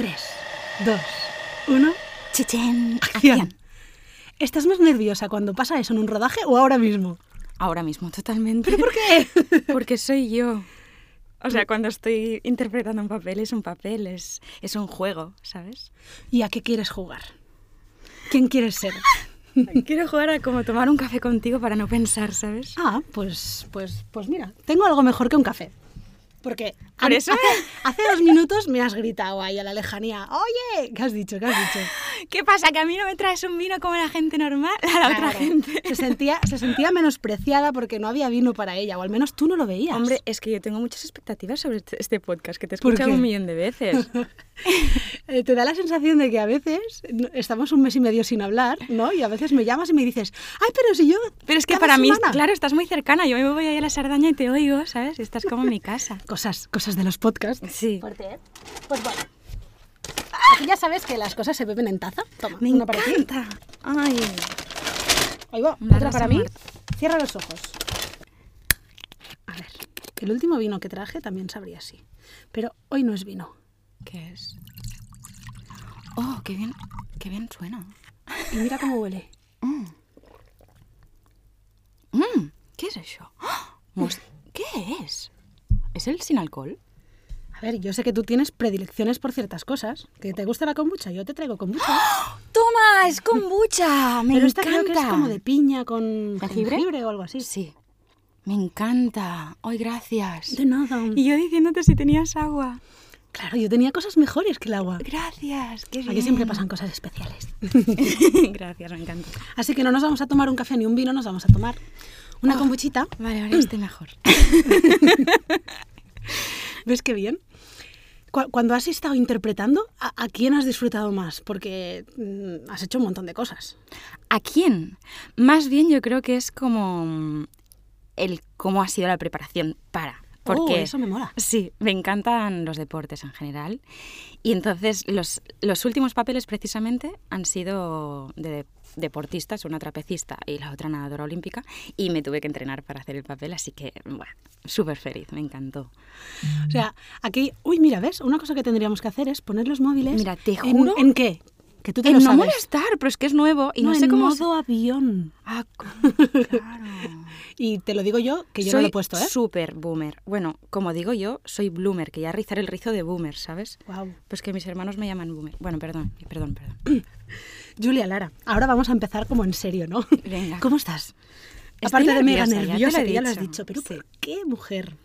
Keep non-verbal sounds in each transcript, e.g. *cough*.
3, 2, 1. Chichen, Acción. acción. ¿Estás más nerviosa cuando pasa eso en un rodaje o ahora mismo? Ahora mismo, totalmente. ¿Por qué? *laughs* Porque soy yo. O sea, cuando estoy interpretando un papel es un papel, es, es un juego, ¿sabes? ¿Y a qué quieres jugar? ¿Quién quieres ser? *laughs* Quiero jugar a como tomar un café contigo para no pensar, ¿sabes? Ah, pues, pues, pues mira, tengo algo mejor que un café. Porque Por eso hace, hace dos minutos me has gritado ahí a la lejanía. Oye, ¿qué has dicho? ¿Qué has dicho? *laughs* ¿Qué pasa? ¿Que a mí no me traes un vino como la gente normal? *laughs* A la otra gente. Se sentía, se sentía menospreciada porque no había vino para ella, o al menos tú no lo veías. Hombre, es que yo tengo muchas expectativas sobre este- este podcast, que te he ¿Por escuchado un millón de veces. *laughs* *laughs* Eh, te da la sensación de que a veces estamos un mes y medio sin hablar, ¿no? Y a veces me llamas y me dices, ay, pero si yo... Pero es que para mí, semana". claro, estás muy cercana. Yo me voy ahí a la Sardaña y te oigo, ¿sabes? Y estás como en mi casa. *laughs* Cosas, cosas de los podcasts. Sí. Fuerte, ¿eh? Pues bueno. Aquí ya sabes que las cosas se beben en taza. Toma, Me una para ti. Ay. Ahí va, otra para mí. Marta. Cierra los ojos. A ver, el último vino que traje también sabría así. Pero hoy no es vino. ¿Qué es? Oh, qué bien, qué bien suena. Y mira cómo huele. *laughs* Mm, ¿Qué es eso? ¡Ah! Mos- ¿Qué es? ¿Es el sin alcohol? A ver, yo sé que tú tienes predilecciones por ciertas cosas. Que te gusta la kombucha, yo te traigo kombucha. ¡Toma! ¡Es kombucha! ¡Me Pero esta encanta! creo que es como de piña con ¿Jengibre? jengibre o algo así. Sí. Me encanta. ¡Ay, gracias! De nada. Y yo diciéndote si tenías agua. Claro, yo tenía cosas mejores que el agua. Gracias, qué bien. Aquí siempre pasan cosas especiales. *laughs* gracias, me encanta. Así que no nos vamos a tomar un café ni un vino, nos vamos a tomar una Oh. kombuchita. Vale, ahora estoy *laughs* mejor. *laughs* ¿Ves qué bien? Cu- Cuando has estado interpretando, ¿a, a quién has disfrutado más? Porque mm, has hecho un montón de cosas. ¿A quién? Más bien yo creo que es como mm, el cómo ha sido la preparación para. Porque Oh, eso me mola. Sí, me encantan los deportes en general. Y entonces los, los últimos papeles precisamente han sido de deportistas, una trapecista y la otra nadadora olímpica. Y me tuve que entrenar para hacer el papel, así que, bueno, súper feliz, me encantó. O sea, aquí, uy, mira, ¿ves? Una cosa que tendríamos que hacer es poner los móviles. Mira, te en- juro- ¿En, qué? Que tú te En lo no sabes. molestar, pero es que es nuevo y no, sé en cómo... modo avión. Ah, *laughs* claro. Y te lo digo yo, que yo soy no lo he puesto, ¿eh? súper boomer. Bueno, como digo yo, soy bloomer, que ya rizar el rizo de boomer, ¿sabes? Wow. Pues que mis hermanos me llaman boomer. Bueno, perdón, perdón, perdón. *clears throat* Julia Lara, ahora vamos a empezar como en serio, ¿no? Venga. ¿Cómo estás? Estoy Aparte de mega nerviosa, ya que ya lo has dicho. dicho, pero Sí. ¿por qué mujer?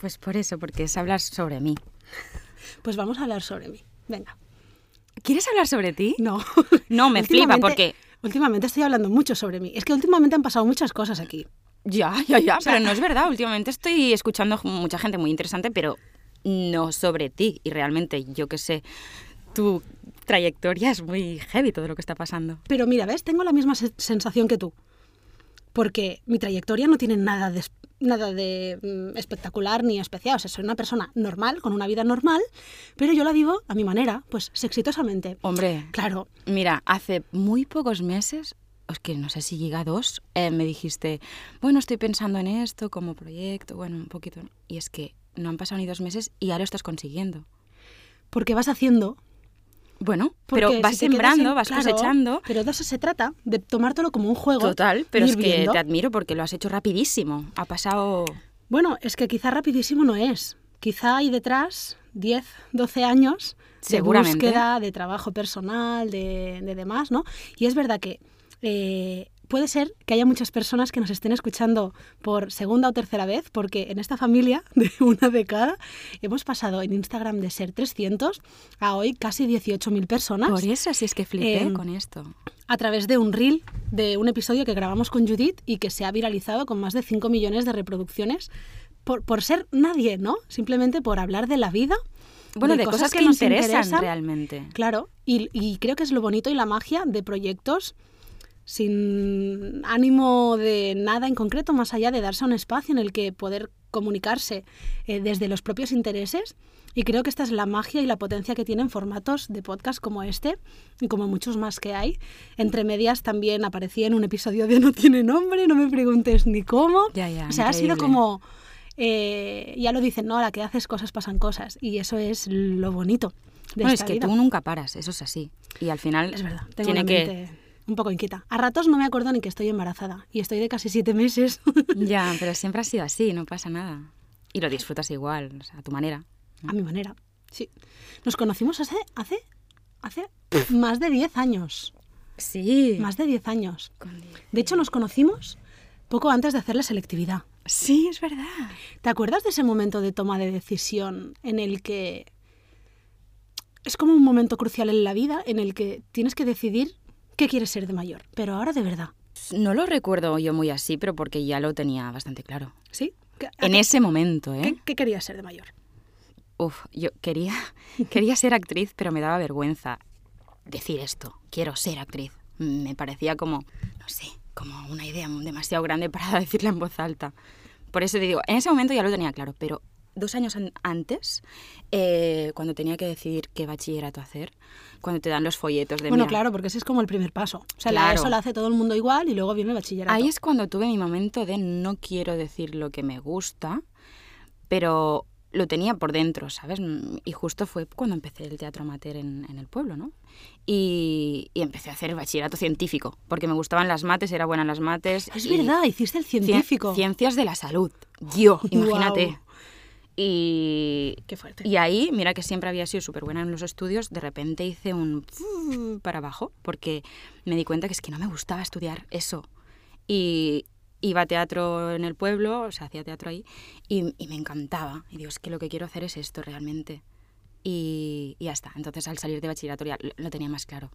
Pues por eso, porque es hablar sobre mí. *laughs* Pues vamos a hablar sobre mí. Venga. ¿Quieres hablar sobre ti? No. No, me flipa porque... Últimamente estoy hablando mucho sobre mí. Es que últimamente han pasado muchas cosas aquí. Ya, ya, ya, sea- pero no es verdad. Últimamente estoy escuchando mucha gente muy interesante, pero no sobre ti. Y realmente, yo que sé, tu trayectoria es muy heavy todo lo que está pasando. Pero mira, ¿ves? Tengo la misma se- sensación que tú. Porque mi trayectoria no tiene nada de, nada de mm, espectacular ni especial. O sea, soy una persona normal, con una vida normal, pero yo la vivo a mi manera, pues exitosamente. Hombre, Claro, Mira, hace muy pocos meses, es que no sé si llega a dos, eh, me dijiste, bueno, estoy pensando en esto como proyecto, bueno, un poquito. Y es que no han pasado ni dos meses y ya lo estás consiguiendo. porque vas haciendo. Bueno, porque pero vas si sembrando, en- vas claro, cosechando. Pero de eso se trata, de tomártelo como un juego. Total, pero es que viendo. te admiro porque lo has hecho rapidísimo. Ha pasado... Bueno, es que quizá rapidísimo no es. Quizá hay detrás 10, 12 años de búsqueda, de trabajo personal, de, de demás, ¿no? Y es verdad que eh, puede ser que haya muchas personas que nos estén escuchando por segunda o tercera vez, porque en esta familia *laughs* de una década hemos pasado en Instagram de ser 300 a hoy casi 18.000 personas Por eso, si es que flipé Em, con esto. a través de un reel de un episodio que grabamos con Judith y que se ha viralizado con más de 5 millones de reproducciones por, por ser nadie, ¿no? Simplemente por hablar de la vida. Bueno, de, cosas, que, nos interesan, realmente. Claro, y, y creo que es lo bonito y la magia de proyectos sin ánimo de nada en concreto, más allá de darse un espacio en el que poder comunicarse eh, desde los propios intereses. Y creo que esta es la magia y la potencia que tienen formatos de podcast como este y como muchos más que hay. Entre medias también aparecía en un episodio de *laughs* No tiene nombre, no me preguntes ni cómo. Ya, ya, o sea, ha sido como, eh, ya lo dicen, ¿no? A la que haces cosas pasan cosas. Y eso es lo bonito. de Bueno, esta es que vida. tú nunca paras, eso es así. Y al final Es verdad, tiene que... un poco inquieta. A ratos no me acuerdo ni que estoy embarazada y estoy de casi siete meses. *laughs* Ya, pero siempre ha sido así, no pasa nada. Y lo disfrutas igual, o sea, a tu manera. a mi manera, sí. Nos conocimos hace, hace, hace más de 10 años. Sí. Más de 10 años. De hecho, nos conocimos poco antes de hacer la selectividad. Sí, es verdad. ¿Te acuerdas de ese momento de toma de decisión en el que es como un momento crucial en la vida en el que tienes que decidir qué quieres ser de mayor? Pero ahora de verdad, No lo recuerdo yo muy así, pero porque ya lo tenía bastante claro. ¿sí? ¿Qué- a En qué- ese momento, ¿eh? ¿Qué, qué querías ser de mayor? Uf, yo quería, *laughs* quería ser actriz, pero me daba vergüenza decir esto. Quiero ser actriz. Me parecía como, no sé, como una idea demasiado grande para *laughs* decirla en voz alta. Por eso te digo, en ese momento ya lo tenía claro, pero dos años an- antes, eh, cuando tenía que decidir qué bachillerato hacer, cuando te dan los folletos de Bueno, mira, claro, porque ese es como el primer paso. O sea, la Claro. ESO la hace todo el mundo igual y luego viene el bachillerato. Ahí es cuando tuve mi momento de no quiero decir lo que me gusta, pero lo tenía por dentro, ¿sabes? Mm, Y justo fue cuando empecé el teatro amateur en, en el pueblo, ¿no? Y, y empecé a hacer el bachillerato científico, porque me gustaban las mates, era buena en las mates. Es y verdad, hiciste el cien- científico. Ciencias de la salud. Yo, *laughs* imagínate. Y, Qué fuerte. y ahí, mira que siempre había sido súper buena en los estudios, de repente hice un para abajo porque me di cuenta que es que no me gustaba estudiar eso. Y iba a teatro en el pueblo, o sea, hacía teatro ahí, y, y me encantaba. Y digo, es que lo que quiero hacer es esto realmente. Y, y ya está. Entonces al salir de bachillerato ya lo, lo tenía más claro.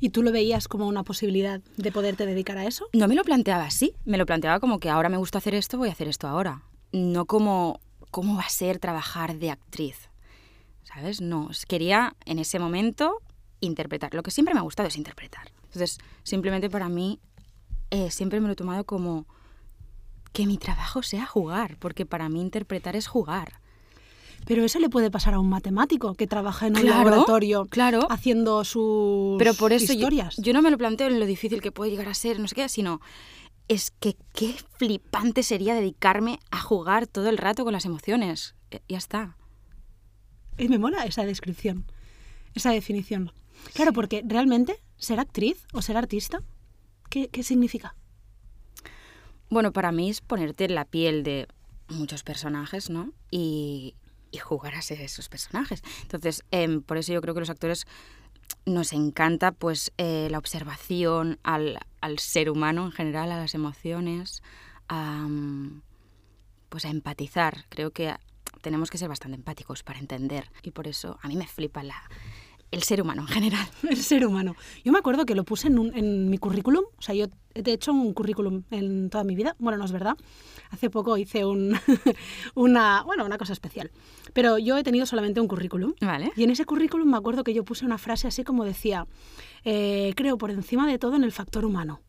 ¿Y tú lo veías como una posibilidad de poderte dedicar a eso? No me lo planteaba así, me lo planteaba como que ahora me gusta hacer esto, voy a hacer esto ahora. No como cómo va a ser trabajar de actriz. ¿Sabes? No, quería en ese momento interpretar. Lo que siempre me ha gustado es interpretar. Entonces, simplemente para mí, eh, siempre me lo he tomado como que mi trabajo sea jugar, porque para mí interpretar es jugar. Pero eso le puede pasar a un matemático que trabaja en un Claro, laboratorio claro. haciendo sus Pero por eso yo, historias. yo no me lo planteo en lo difícil que puede llegar a ser, no sé qué, sino es que qué flipante sería dedicarme a jugar todo el rato con las emociones. Ya- Ya está. Y me mola esa descripción, esa definición. Claro, porque realmente ser actriz o ser artista, ¿qué, qué significa? Bueno, para mí es ponerte en la piel de muchos personajes, ¿no? Y, y jugar a ser esos personajes. Entonces, em, por eso yo creo que los actores nos encanta pues eh, la observación al, al ser humano en general, a las emociones, a, mm, pues a empatizar. Creo que tenemos que ser bastante empáticos para entender y por eso a mí me flipa la, el ser humano en general. *laughs* El ser humano. Yo me acuerdo que lo puse en, un- en mi currículum, o sea, yo he hecho un currículum en toda mi vida, bueno, no es verdad, hace poco hice un, *laughs* una, bueno, una cosa especial, pero yo he tenido solamente un currículum. Vale. Y en ese currículum me acuerdo que yo puse una frase así como decía, eh, creo por encima de todo en el factor humano.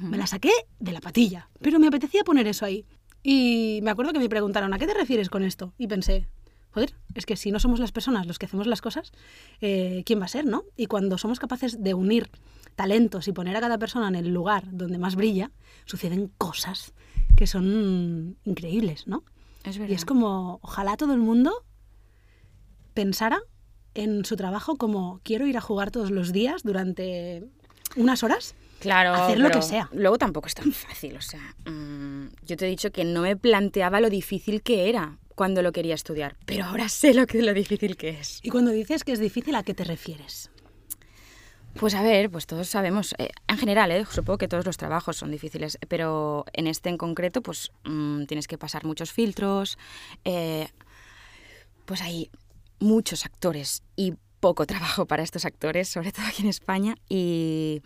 Me la saqué de la patilla, pero me apetecía poner eso ahí. Y me acuerdo que me preguntaron, ¿a qué te refieres con esto? Y pensé, joder, es que si no somos las personas los que hacemos las cosas, eh, ¿quién va a ser, no? Y cuando somos capaces de unir talentos y poner a cada persona en el lugar donde más brilla, suceden cosas que son increíbles, ¿no? Es Y verdad. es como, ojalá todo el mundo pensara en su trabajo como quiero ir a jugar todos los días durante unas horas. Claro, hacer lo que sea. Luego tampoco es tan fácil, o sea, mm, yo te he dicho que no me planteaba lo difícil que era cuando lo quería estudiar, pero ahora sé lo que lo difícil que es. Y cuando dices que es difícil, ¿a qué te refieres? Pues a ver, pues todos sabemos, eh, en general, eh, supongo que todos los trabajos son difíciles, pero en este en concreto, pues mm, tienes que pasar muchos filtros, eh, pues hay muchos actores y poco trabajo para estos actores, sobre todo aquí en España, y,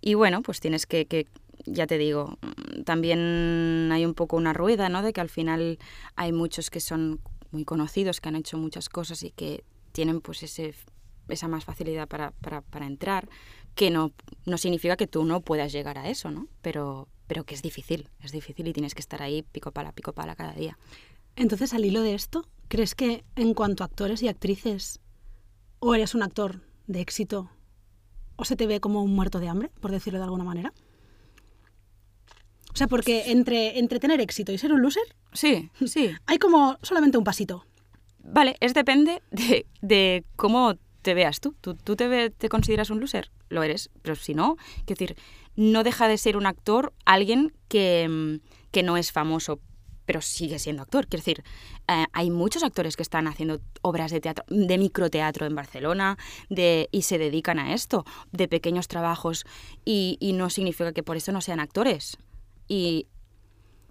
y bueno, pues tienes que, que, ya te digo, mm, también hay un poco una rueda, ¿no? De que al final hay muchos que son muy conocidos, que han hecho muchas cosas y que tienen pues ese esa más facilidad para, para, para entrar, que no, no significa que tú no puedas llegar a eso, ¿no? Pero, pero que es difícil, es difícil y tienes que estar ahí pico pala, pico pala cada día. Entonces, al hilo de esto, ¿crees que en cuanto a actores y actrices, o eres un actor de éxito, o se te ve como un muerto de hambre, por decirlo de alguna manera? O sea, porque entre, entre tener éxito y ser un loser, Sí, sí. hay como solamente un pasito. vale, es depende de, de cómo te veas tú. ¿Tú, tú te, ve- te consideras un loser? Lo eres. Pero si no, quiero decir, no deja de ser un actor alguien que, mm, que no es famoso, pero sigue siendo actor. Quiero decir, eh, hay muchos actores que están haciendo obras de teatro, de microteatro en Barcelona, de, y se dedican a esto, de pequeños trabajos, y, y no significa que por eso no sean actores. Y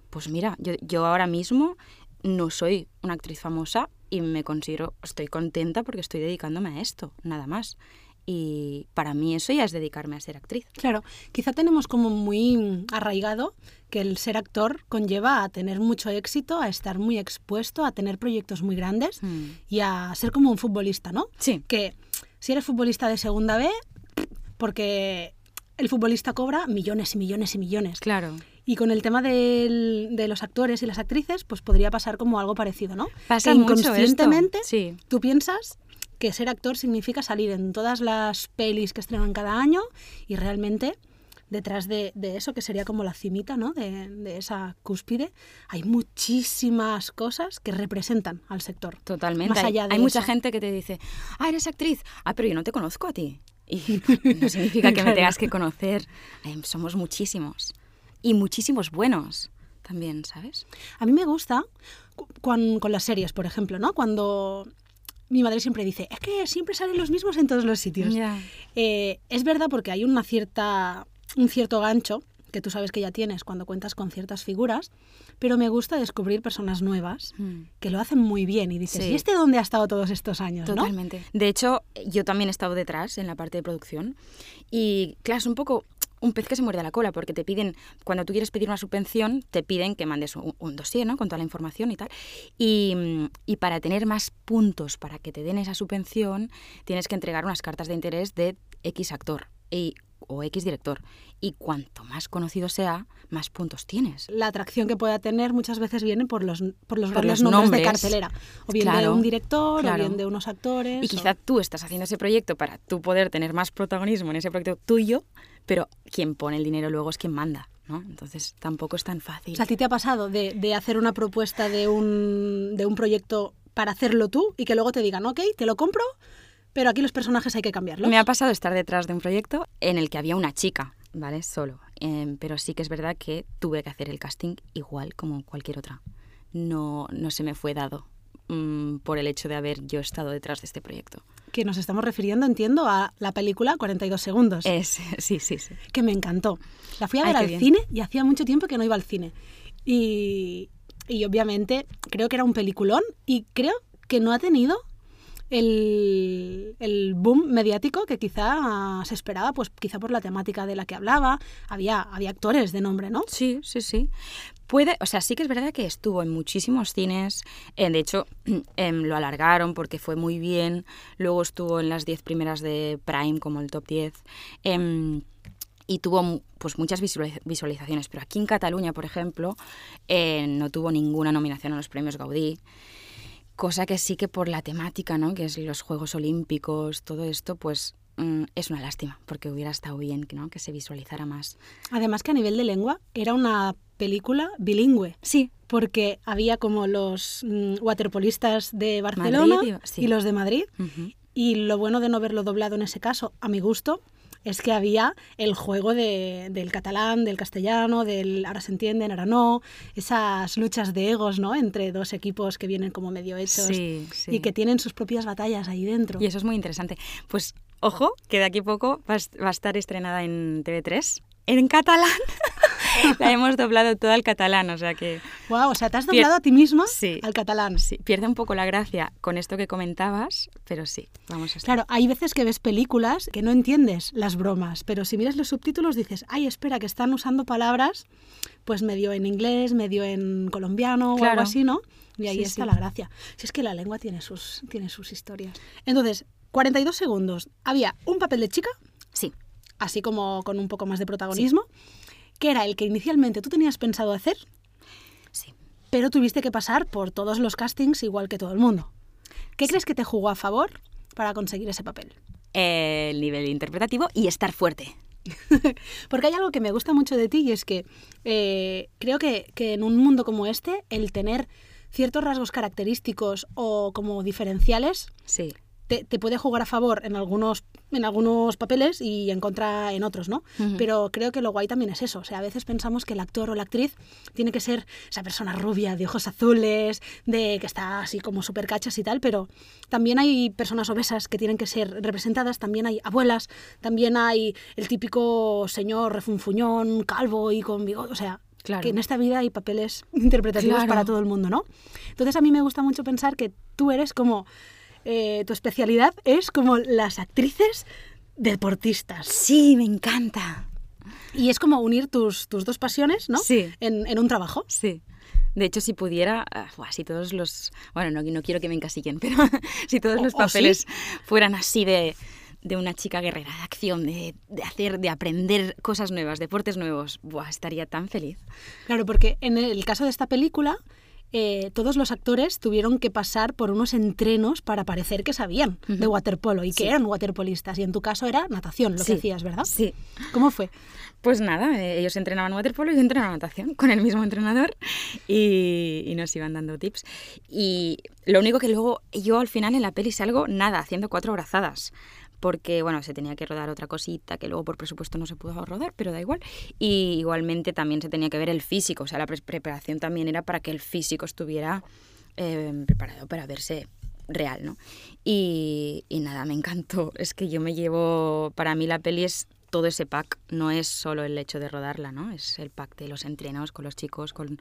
pues mira, yo, yo ahora mismo no soy una actriz famosa y me considero, estoy contenta porque estoy dedicándome a esto, nada más. Y para mí eso ya es dedicarme a ser actriz. Claro, quizá tenemos como muy arraigado que el ser actor conlleva a tener mucho éxito, a estar muy expuesto, a tener proyectos muy grandes Mm. y a ser como un futbolista, ¿no? Sí, Que si eres futbolista de segunda B, porque el futbolista cobra millones y millones y millones. claro. Y con el tema del- de los actores y las actrices, pues podría pasar como algo parecido, ¿no? Pasa que mucho inconscientemente Sí. tú piensas que ser actor significa salir en todas las pelis que estrenan cada año y realmente detrás de, de eso, que sería como la cimita ¿no? de, de esa cúspide, hay muchísimas cosas que representan al sector. Totalmente. Más Hay- allá de hay mucha eso. gente que te dice, ah, eres actriz. Ah, pero yo no te conozco a ti. Y *laughs* no significa que me tengas que conocer. Somos muchísimos. Y muchísimos buenos también, ¿sabes? A mí me gusta con las series, por ejemplo, ¿no? Cuando mi madre siempre dice, es que siempre salen los mismos en todos los sitios. Eh, es verdad porque hay una cierta, un cierto gancho que tú sabes que ya tienes cuando cuentas con ciertas figuras, pero me gusta descubrir personas nuevas Mm. que lo hacen muy bien y dices, Sí. ¿y este dónde ha estado todos estos años? no? Totalmente. De hecho, yo también he estado detrás en la parte de producción y, claro, es un poco un pez que se muerde la cola porque te piden, cuando tú quieres pedir una subvención, te piden que mandes un, dossier, ¿no? Con toda la información y tal. Y, y para tener más puntos para que te den esa subvención, tienes que entregar unas cartas de interés de X actor y, o X director. Y cuanto más conocido sea, más puntos tienes. La atracción que pueda tener muchas veces viene por los, por los Por los nombres, de cartelera. O bien de un director, claro. o bien de unos actores. Y o- quizá tú estás haciendo ese proyecto para tú poder tener más protagonismo en ese proyecto tuyo, pero quien pone el dinero luego es quien manda, ¿no? Entonces tampoco es tan fácil. O sea, ¿a ti te ha pasado de, de hacer una propuesta de un, de un proyecto para hacerlo tú y que luego te digan, ok, te lo compro, pero aquí los personajes hay que cambiarlos? Me ha pasado estar detrás de un proyecto en el que había una chica, ¿vale? Solo. Em, pero sí que es verdad que tuve que hacer el casting igual como cualquier otra. No, no se me fue dado mm, por el hecho de haber yo estado detrás de este proyecto. Que nos estamos refiriendo, entiendo, a la película 42 segundos. Es, *laughs* sí, sí, sí. que me encantó. La fui a ver al bien. cine y hacía mucho tiempo que no iba al cine. Y, y obviamente creo que era un peliculón y creo que no ha tenido el, el boom mediático que quizá se esperaba, pues quizá por la temática de la que hablaba. Había, había actores de nombre, ¿no? Sí, sí, sí. Puede, o sea, sí que es verdad que estuvo en muchísimos cines. eh, de hecho, *clears throat* em, lo alargaron porque fue muy bien. Luego estuvo en las 10 primeras de Prime, como el top 10. em, y tuvo pues muchas visualiz- visualizaciones. Pero aquí en Cataluña, por ejemplo, eh, no tuvo ninguna nominación a los premios Gaudí. Cosa que sí que por la temática, ¿no? Que es los Juegos Olímpicos, todo esto, pues mm, es una lástima, porque hubiera estado bien ¿no? que se visualizara más. Además que a nivel de lengua era una película bilingüe. Sí, Porque había como los mm, waterpolistas de Barcelona Madrid y- sí. y los de Madrid. Y lo bueno de no verlo doblado en ese caso, a mi gusto, es que había el juego de- del catalán, del castellano, del ahora se entienden, ahora no, esas luchas de egos, ¿no? Entre dos equipos que vienen como medio hechos Sí, sí. y que tienen sus propias batallas ahí dentro. Y eso es muy interesante. Pues ojo, que de aquí a poco va a est- va a estar estrenada en TV3 en catalán. *laughs* La hemos doblado toda al catalán, o sea que Wow, o sea, te has doblado a ti misma Sí. al catalán. sí, pierde un poco la gracia con esto que comentabas, pero sí, vamos a estar. Claro, hay veces que ves películas que no entiendes las bromas, pero si miras los subtítulos dices, ay, espera, que están usando palabras pues medio en inglés, medio en colombiano o algo así, ¿no? Y ahí Sí, está sí. la gracia. Si es que la lengua tiene sus, tiene sus historias. Entonces, 42 segundos. Había un papel de chica, así como con un poco más de protagonismo, que era el que inicialmente tú tenías pensado hacer, sí. pero tuviste que pasar por todos los castings igual que todo el mundo. ¿Qué crees que te jugó a favor para conseguir ese papel? El nivel interpretativo y estar fuerte. *laughs* Porque hay algo que me gusta mucho de ti y es que eh, creo que, que en un mundo como este, el tener ciertos rasgos característicos o como diferenciales Sí. Te, te puede jugar a favor en algunos, en algunos papeles y en contra en otros, ¿no? Pero creo que lo guay también es eso. O sea, a veces pensamos que el actor o la actriz tiene que ser esa persona rubia, de ojos azules, de que está así como súper cachas y tal, pero también hay personas obesas que tienen que ser representadas, también hay abuelas, también hay el típico señor refunfuñón, calvo y con bigote, o sea... Claro. Que en esta vida hay papeles *laughs* interpretativos Claro. para todo el mundo, ¿no? Entonces a mí me gusta mucho pensar que tú eres como eh, tu especialidad es como las actrices deportistas. Sí, me encanta. Y es como unir tus, tus dos pasiones, ¿no? Sí. En, en un trabajo. Sí. De hecho, si pudiera, buah, si todos los... Bueno, no, no quiero que me encasillen, *laughs* pero si todos O- los o papeles fueran así de, de una chica guerrera de acción, de, de hacer, de aprender cosas nuevas, deportes nuevos, buah, estaría tan feliz. Claro, porque en el caso de esta película, eh, todos los actores tuvieron que pasar por unos entrenos para parecer que sabían de waterpolo y que eran waterpolistas. Y en tu caso era natación, lo Sí, que hacías, ¿verdad? Sí. ¿Cómo fue? Pues nada, eh, ellos entrenaban waterpolo y yo entrenaba natación con el mismo entrenador y, y nos iban dando tips. Y lo único que luego yo al final en la peli salgo nada, haciendo cuatro brazadas. Porque, bueno, se tenía que rodar otra cosita que luego por presupuesto no se pudo rodar, pero da igual. Y igualmente también se tenía que ver el físico, o sea, la pre- preparación también era para que el físico estuviera eh, preparado para verse real, ¿no? Y, y nada, me encantó. *laughs* Es que yo me llevo, para mí la peli es todo ese pack, no es solo el hecho de rodarla, ¿no? Es el pack de los entrenos con los chicos, con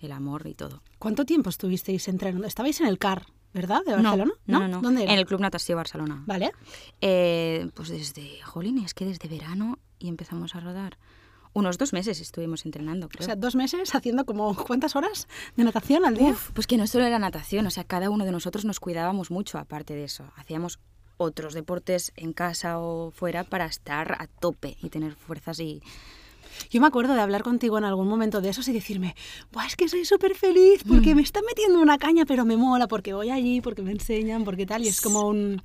el amor y todo. ¿Cuánto tiempo estuvisteis entrenando? Estabais en el CAR, ¿verdad? De No, Barcelona. No, no, no. ¿Dónde era? En el Club Natació Barcelona. Vale. Eh, pues desde, jolín, es que desde verano y empezamos a rodar. Unos dos meses estuvimos entrenando, creo. O sea, dos meses haciendo como cuántas horas de natación al día. Uf, pues que no solo era natación, o sea, cada uno de nosotros nos cuidábamos mucho aparte de eso. Hacíamos otros deportes en casa o fuera para estar a tope y tener fuerzas y... Yo me acuerdo de hablar contigo en algún momento de esos y decirme, Buah, es que soy súper feliz porque Mm. me están metiendo una caña, pero me mola porque voy allí, porque me enseñan, porque tal. Y es como un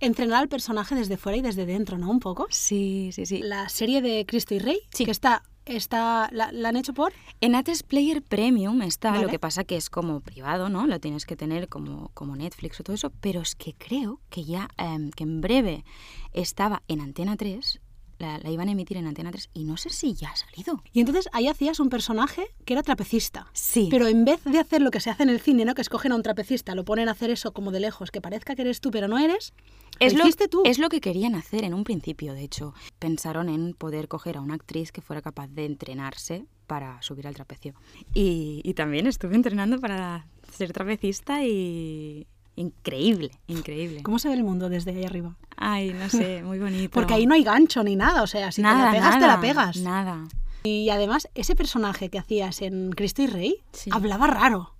entrenar al personaje desde fuera y desde dentro, ¿no? Un poco. Sí, sí, sí. La serie de Cristo y Rey, Sí. que está, está la, la han hecho por... En ATES Player Premium está, Vale. lo que pasa que es como privado, ¿no? Lo tienes que tener como, como Netflix o todo eso, pero es que creo que ya, em, que en breve estaba en Antena 3, la, la iban a emitir en Antena 3 y no sé si ya ha salido. Y entonces ahí hacías un personaje que era trapecista. Sí. Pero en vez de hacer lo que se hace en el cine, ¿no? Que escogen a un trapecista, lo ponen a hacer eso como de lejos, que parezca que eres tú, pero no eres. Es lo tú. es lo que querían hacer en un principio, de hecho. Pensaron en poder coger a una actriz que fuera capaz de entrenarse para subir al trapecio. Y, y también estuve entrenando para ser trapecista y... Increíble, increíble. ¿Cómo se ve el mundo desde ahí arriba? Ay, no sé, muy *laughs* bonito. Porque ahí no hay gancho ni nada, o sea, si nada, te la pegas, te nada, la pegas. Nada. Y además, ese personaje que hacías en Cristo y Rey Sí. hablaba raro.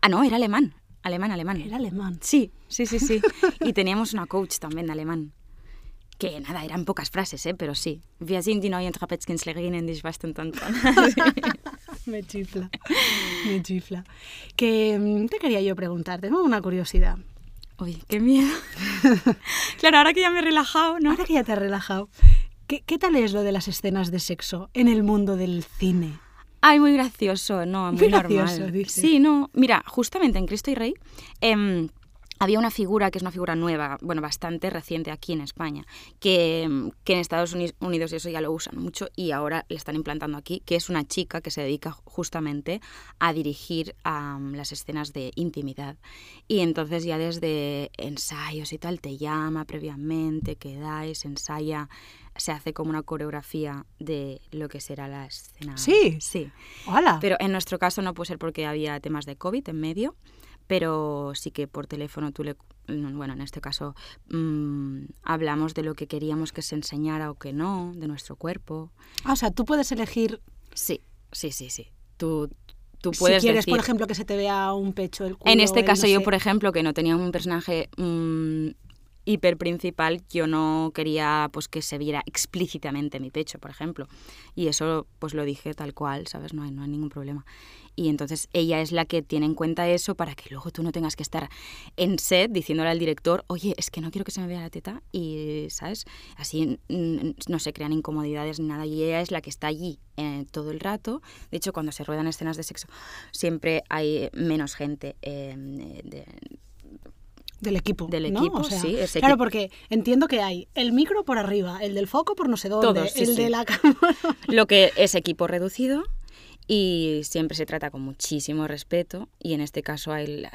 Ah, no, era alemán. Alemán, alemán. Era alemán. Sí, sí, sí, sí. y teníamos una coach también de alemán. Que nada, eran pocas frases, ¿eh? pero sí. Wir sind die neuen Trapezkünstlerin, die Schwestern *laughs* *laughs* Me chifla, me chifla. Que mm, te quería yo preguntar, tengo una curiosidad. Uy, qué miedo. *laughs* claro, ahora que ya me he relajado, ¿no? Ahora que ya te has relajado, ¿qué, qué tal es lo de las escenas de sexo en el mundo del cine? Ay, muy gracioso, no, muy, Muy normal. gracioso. Sí, no. Mira, justamente en Cristo y Rey em, había una figura que es una figura nueva, bueno, bastante reciente aquí en España, que, que en Estados Uni- Unidos eso ya lo usan mucho y ahora le están implantando aquí, que es una chica que se dedica justamente a dirigir am, las escenas de intimidad. Y entonces ya desde ensayos y tal te llama previamente, quedáis, ensaya, se hace como una coreografía de lo que será la escena. Sí. Sí. ¡Hola! Pero en nuestro caso no puede ser porque había temas de COVID en medio, pero sí que por teléfono tú le... Bueno, en este caso mm, hablamos de lo que queríamos que se enseñara o que no, de nuestro cuerpo. Ah, o sea, tú puedes elegir Sí, sí, sí, sí. Tú, tú puedes si quieres, decir... por ejemplo, que se te vea un pecho, el culo. En este el caso no yo, sé. por ejemplo, que no tenía un personaje mm, hiper principal, yo no quería pues que se viera explícitamente mi pecho, por ejemplo. Y eso pues lo dije tal cual, ¿sabes? No hay, no hay ningún problema. Y entonces ella es la que tiene en cuenta eso para que luego tú no tengas que estar en set diciéndole al director, oye, es que no quiero que se me vea la teta. Y, ¿sabes? Así no se crean incomodidades ni nada. Y ella es la que está allí eh, todo el rato. De hecho, cuando se ruedan escenas de sexo, siempre hay menos gente eh, del equipo. Del ¿no? equipo, sí. claro, porque entiendo que hay el micro por arriba, el del foco por no sé dónde, el de la *laughs* cámara. Lo que es equipo reducido y siempre se trata con muchísimo respeto y en este caso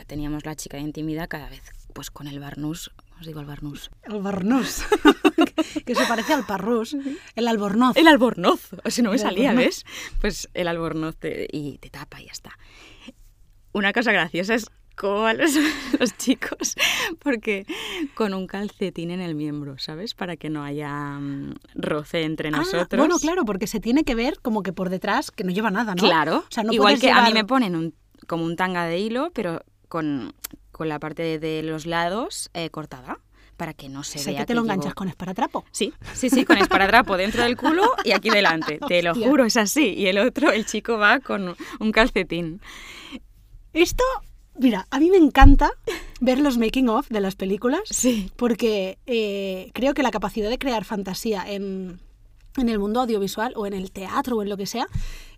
teníamos la chica de intimidad cada vez pues con el barnús, os digo el barnús. El barnús, *laughs* *laughs* que se parece al parrús, el albornoz. El albornoz, o si no me salía, ¿ves? Pues el albornoz y te tapa y ya está. Una cosa graciosa es cómo a los, los, chicos, porque con un calcetín en el miembro, ¿sabes? Para que no haya mm, roce entre ah, nosotros. Bueno, claro, porque se tiene que ver como que por detrás que no lleva nada, ¿no? Claro, igual que a mí me ponen un, como un tanga de hilo, pero con, con la parte de, los lados eh, cortada para que no se o vea. que te lo enganchas con esparatrapo. Sí, sí, sí, con esparatrapo dentro del culo y aquí delante. *laughs* Te lo juro, es así. Y el otro, el chico va con un calcetín. Esto Mira, a mí me encanta *laughs* ver los making of de las películas. Sí. Porque eh, creo que la capacidad de crear fantasía en, el mundo audiovisual o en el teatro o en lo que sea,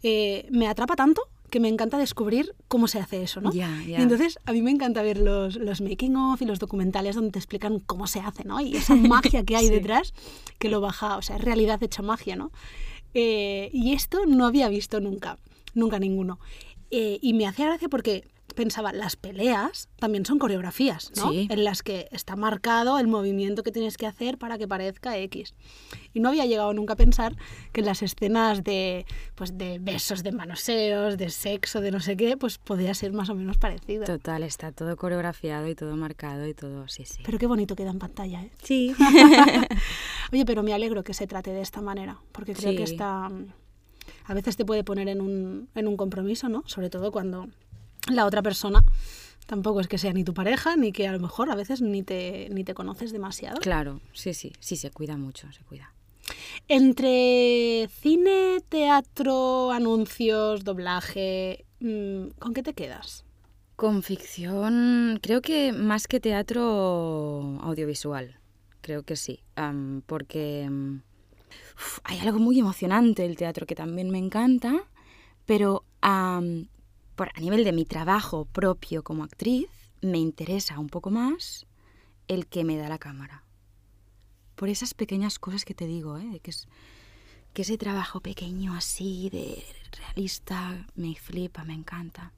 eh, me atrapa tanto que me encanta descubrir cómo se hace eso, ¿no? Ya, Y entonces a mí me encanta ver los, los making of y los documentales donde te explican cómo se hace, ¿no? Y esa *laughs* magia que hay detrás que lo baja, o sea, es realidad hecha magia, ¿no? Eh, y esto no había visto nunca, nunca ninguno. y me hacía gracia porque pensaba, las peleas también son coreografías, ¿no? En las que está marcado el movimiento que tienes que hacer para que parezca X. Y no había llegado nunca a pensar que las escenas de, pues, de besos, de manoseos, de sexo, de no sé qué, pues podría ser más o menos parecido. Total, está todo coreografiado y todo marcado y todo, sí, sí. Pero qué bonito queda en pantalla, ¿eh? Sí. *laughs* Oye, pero me alegro que se trate de esta manera, porque creo que está... A veces te puede poner en un, en un compromiso, ¿no? Sobre todo cuando la otra persona tampoco es que sea ni tu pareja, ni que a lo mejor a veces ni te, ni te conoces demasiado. Claro, sí, sí, sí, se cuida mucho, se cuida. Entre cine, teatro, anuncios, doblaje, mm, ¿con qué te quedas? Con ficción, creo que más que teatro audiovisual, creo que sí, porque mm, hay algo muy emocionante el teatro que también me encanta, pero por, a nivel de mi trabajo propio como actriz, me interesa un poco más el que me da la cámara. Por esas pequeñas cosas que te digo, ¿eh? que, es, que ese trabajo pequeño así, de realista, me flipa, me encanta.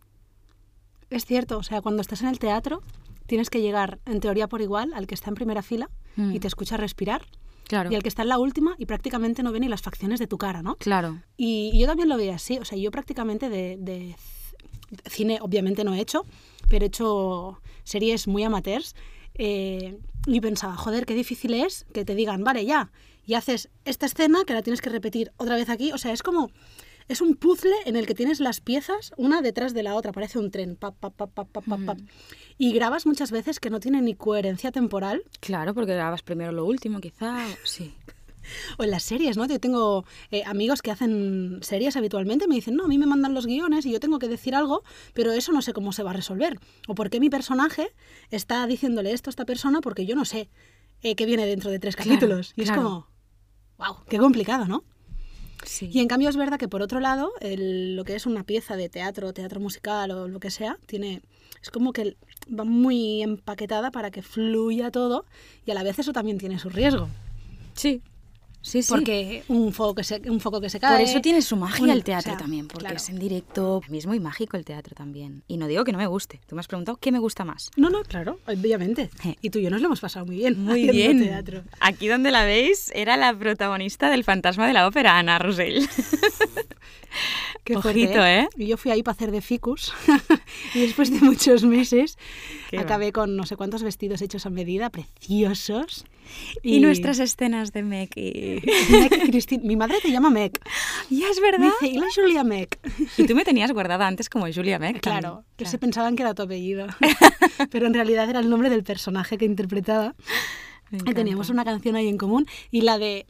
Es cierto, o sea, cuando estás en el teatro, tienes que llegar en teoría por igual al que está en primera fila y mm. te escucha respirar. Claro. Y al que está en la última y prácticamente no ve ni las facciones de tu cara, ¿no? Claro. Y yo también lo veía así, o sea, yo prácticamente de, de cine obviamente no he hecho, pero he hecho series muy amateurs. Eh, y pensaba, joder, qué difícil es que te digan, vale, ya, y haces esta escena que la tienes que repetir otra vez aquí. O sea, es como, es un puzzle en el que tienes las piezas una detrás de la otra, parece un tren, mm. Y grabas muchas veces que no tiene ni coherencia temporal. Claro, porque grabas primero lo último, quizá, sí. *laughs* O en las series, ¿no? Yo tengo eh, amigos que hacen series habitualmente y me dicen, no, a mí me mandan los guiones y yo tengo que decir algo, pero eso no sé cómo se va a resolver. O por qué mi personaje está diciéndole esto a esta persona porque yo no sé eh, qué viene dentro de tres capítulos. Y es como, wow, qué complicado, ¿no? Sí. Y en cambio es verdad que por otro lado, lo que es una pieza de teatro, teatro musical o lo que sea, tiene es como que va muy empaquetada para que fluya todo y a la vez eso también tiene su riesgo. Sí, Sí, sí. Porque un foco que se, un foco que se cae. Por eso tiene su magia el teatro también, porque es en directo. Mismo y mágico el teatro también. Y no digo que no me guste. Tú me has preguntado qué me gusta más. No, no, claro, obviamente. Eh. Y tú y yo nos lo hemos pasado muy bien. Muy bien. Teatro. Aquí donde la veis era la protagonista del fantasma de la ópera, Ana Rosell. *laughs* Qué Ojito, ¿eh? ¿eh? Y yo fui ahí para hacer de ficus *laughs* y después de muchos meses acabé con no sé cuántos vestidos hechos a medida, preciosos. Y, nuestras escenas de Meg y... *laughs* Mi madre te llama Meg. Ya es verdad. dice, y la Julia Meg. Y tú me tenías guardada antes como Julia Meg. Claro, que se pensaban que era tu apellido. *laughs* Pero en realidad era el nombre del personaje que interpretaba. Me Y teníamos una canción ahí en común y la de...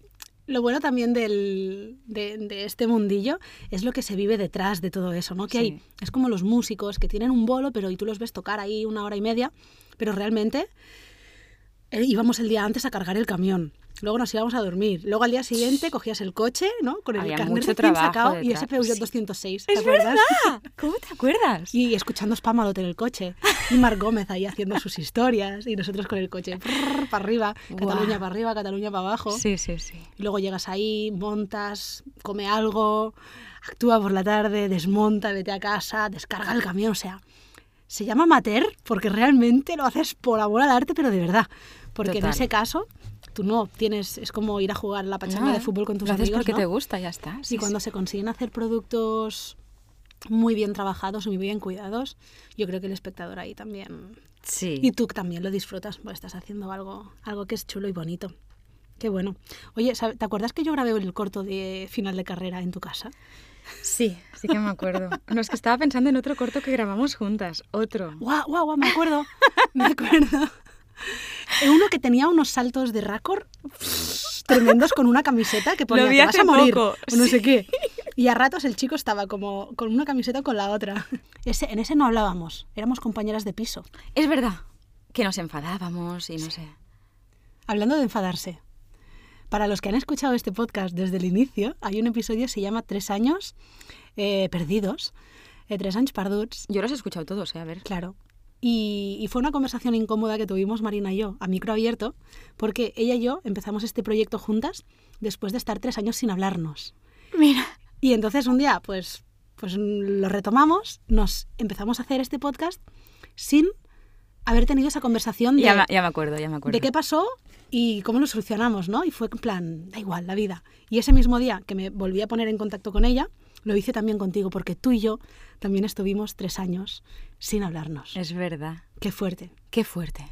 Lo bueno también del, de, de este mundillo es lo que se vive detrás de todo eso, ¿no? Que hay, es como los músicos que tienen un bolo, pero y tú los ves tocar ahí una hora y media, pero realmente eh, íbamos el día antes a cargar el camión. Luego nos íbamos a dormir. Luego al día siguiente cogías el coche, ¿no? Con el Había carnet recién sacado y ese Peugeot Sí. 206, ¿te ¡Es acuerdas? verdad! *laughs* ¿Cómo te acuerdas? Y escuchando Spamalot en el coche. Y Marc Gómez ahí haciendo sus historias. Y nosotros con el coche para arriba, Cataluña Guau. para arriba, Cataluña para abajo. Sí, sí, sí. Y luego llegas ahí, montas, come algo, actúa por la tarde, desmonta, vete a casa, descarga el camión. O sea, se llama mater porque realmente lo haces por amor al arte, pero de verdad. Porque en Total. ese caso, tú no tienes, es como ir a jugar la pachanga No, de fútbol con tus lo haces amigos. porque ¿no? te gusta, ya está. Y cuando sí. se consiguen hacer productos muy bien trabajados, muy bien cuidados, yo creo que el espectador ahí también... Sí. Y tú también lo disfrutas, pues estás haciendo algo, algo que es chulo y bonito. Qué bueno. Oye, ¿sabe- ¿te acuerdas que yo grabé el corto de final de carrera en tu casa? Sí, sí que me acuerdo. No, es que estaba pensando en otro corto que grabamos juntas. Otro. ¡Guau, guau, guau! Me acuerdo, *laughs* me acuerdo. *laughs* Uno que tenía unos saltos de récord tremendos con una camiseta que ponía vi "Te vas hace a morir poco, o no sé qué. Y a ratos el chico estaba como con una camiseta con la otra. Ese, en ese no hablábamos, éramos compañeras de piso. Es verdad que nos enfadábamos y no sé. Hablando de enfadarse, para los que han escuchado este podcast desde el inicio, hay un episodio que se llama Tres años eh, perdidos, eh, Tres años perduts, Yo los he escuchado todos, ¿eh? A ver. claro. Y, y fue una conversación incómoda que tuvimos Marina y yo a micro abierto, porque ella y yo empezamos este proyecto juntas después de estar tres años sin hablarnos. Mira. Y entonces un día, pues, pues lo retomamos, nos empezamos a hacer este podcast sin haber tenido esa conversación de, Ya, me- ya me acuerdo, ya me acuerdo. de qué pasó y cómo lo solucionamos, ¿no? Y fue en plan, da igual, la vida. Y ese mismo día que me volví a poner en contacto con ella, lo hice también contigo, porque tú y yo también estuvimos tres años sin hablarnos. Es verdad. Qué fuerte. Qué fuerte.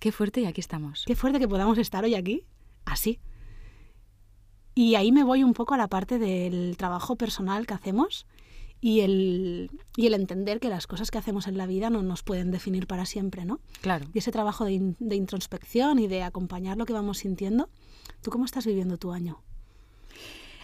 Qué fuerte y aquí estamos. Qué fuerte que podamos estar hoy aquí, así. Y ahí me voy un poco a la parte del trabajo personal que hacemos y el, y el entender que las cosas que hacemos en la vida no nos pueden definir para siempre, ¿no? Claro. Y ese trabajo de, in- de introspección y de acompañar lo que vamos sintiendo. ¿Tú cómo estás viviendo tu año?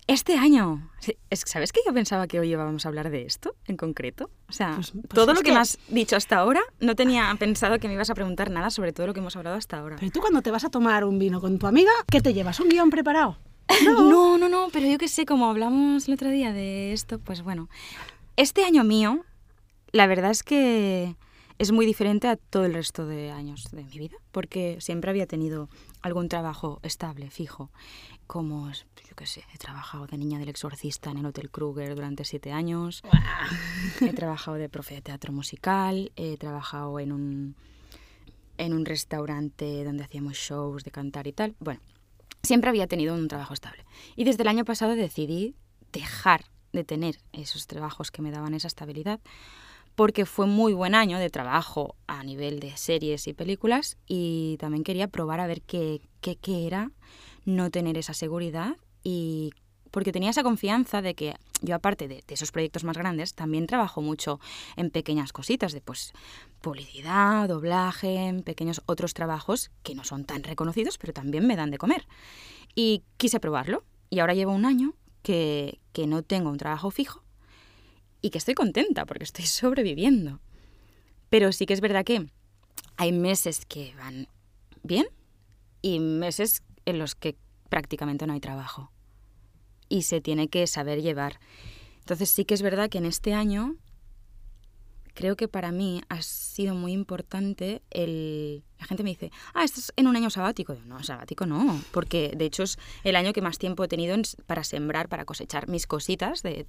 Este año, ¿sabes que yo pensaba que hoy íbamos a hablar de esto en concreto? O sea, Pues- pues todo lo que, que- me has dicho hasta ahora, no tenía pensado que me ibas a preguntar nada sobre todo lo que hemos hablado hasta ahora. Pero tú cuando te vas a tomar un vino con tu amiga, ¿qué te llevas? ¿Un guion preparado? *laughs* No, no, no, pero yo que sé, como hablamos el otro día de esto, pues bueno, este año mío, la verdad es que es muy diferente a todo el resto de años de mi vida, porque siempre había tenido algún trabajo estable, fijo, como, yo qué sé, he trabajado de niña del exorcista en el Hotel Kruger durante siete años, he trabajado de profe de teatro musical, he trabajado en un, en un restaurante donde hacíamos shows de cantar y tal. Bueno, siempre había tenido un trabajo estable. Y desde el año pasado decidí dejar de tener esos trabajos que me daban esa estabilidad porque fue muy buen año de trabajo a nivel de series y películas y también quería probar a ver qué, qué, qué era no tener esa seguridad y porque tenía esa confianza de que yo aparte de, esos proyectos más grandes también trabajo mucho en pequeñas cositas de pues publicidad, doblaje, pequeños otros trabajos que no son tan reconocidos pero también me dan de comer y quise probarlo y ahora llevo un año que, que no tengo un trabajo fijo y que estoy contenta porque estoy *laughs* sobreviviendo. Pero sí que es verdad que hay meses que van bien y meses en los que prácticamente no hay trabajo. Y se tiene que saber llevar. Entonces sí que es verdad que en este año creo que para mí ha sido muy importante el... La gente me dice, ah, estás en un año sabático. Yo, no, sabático no, porque de hecho es el año que más tiempo he tenido en- para sembrar, para cosechar mis cositas de...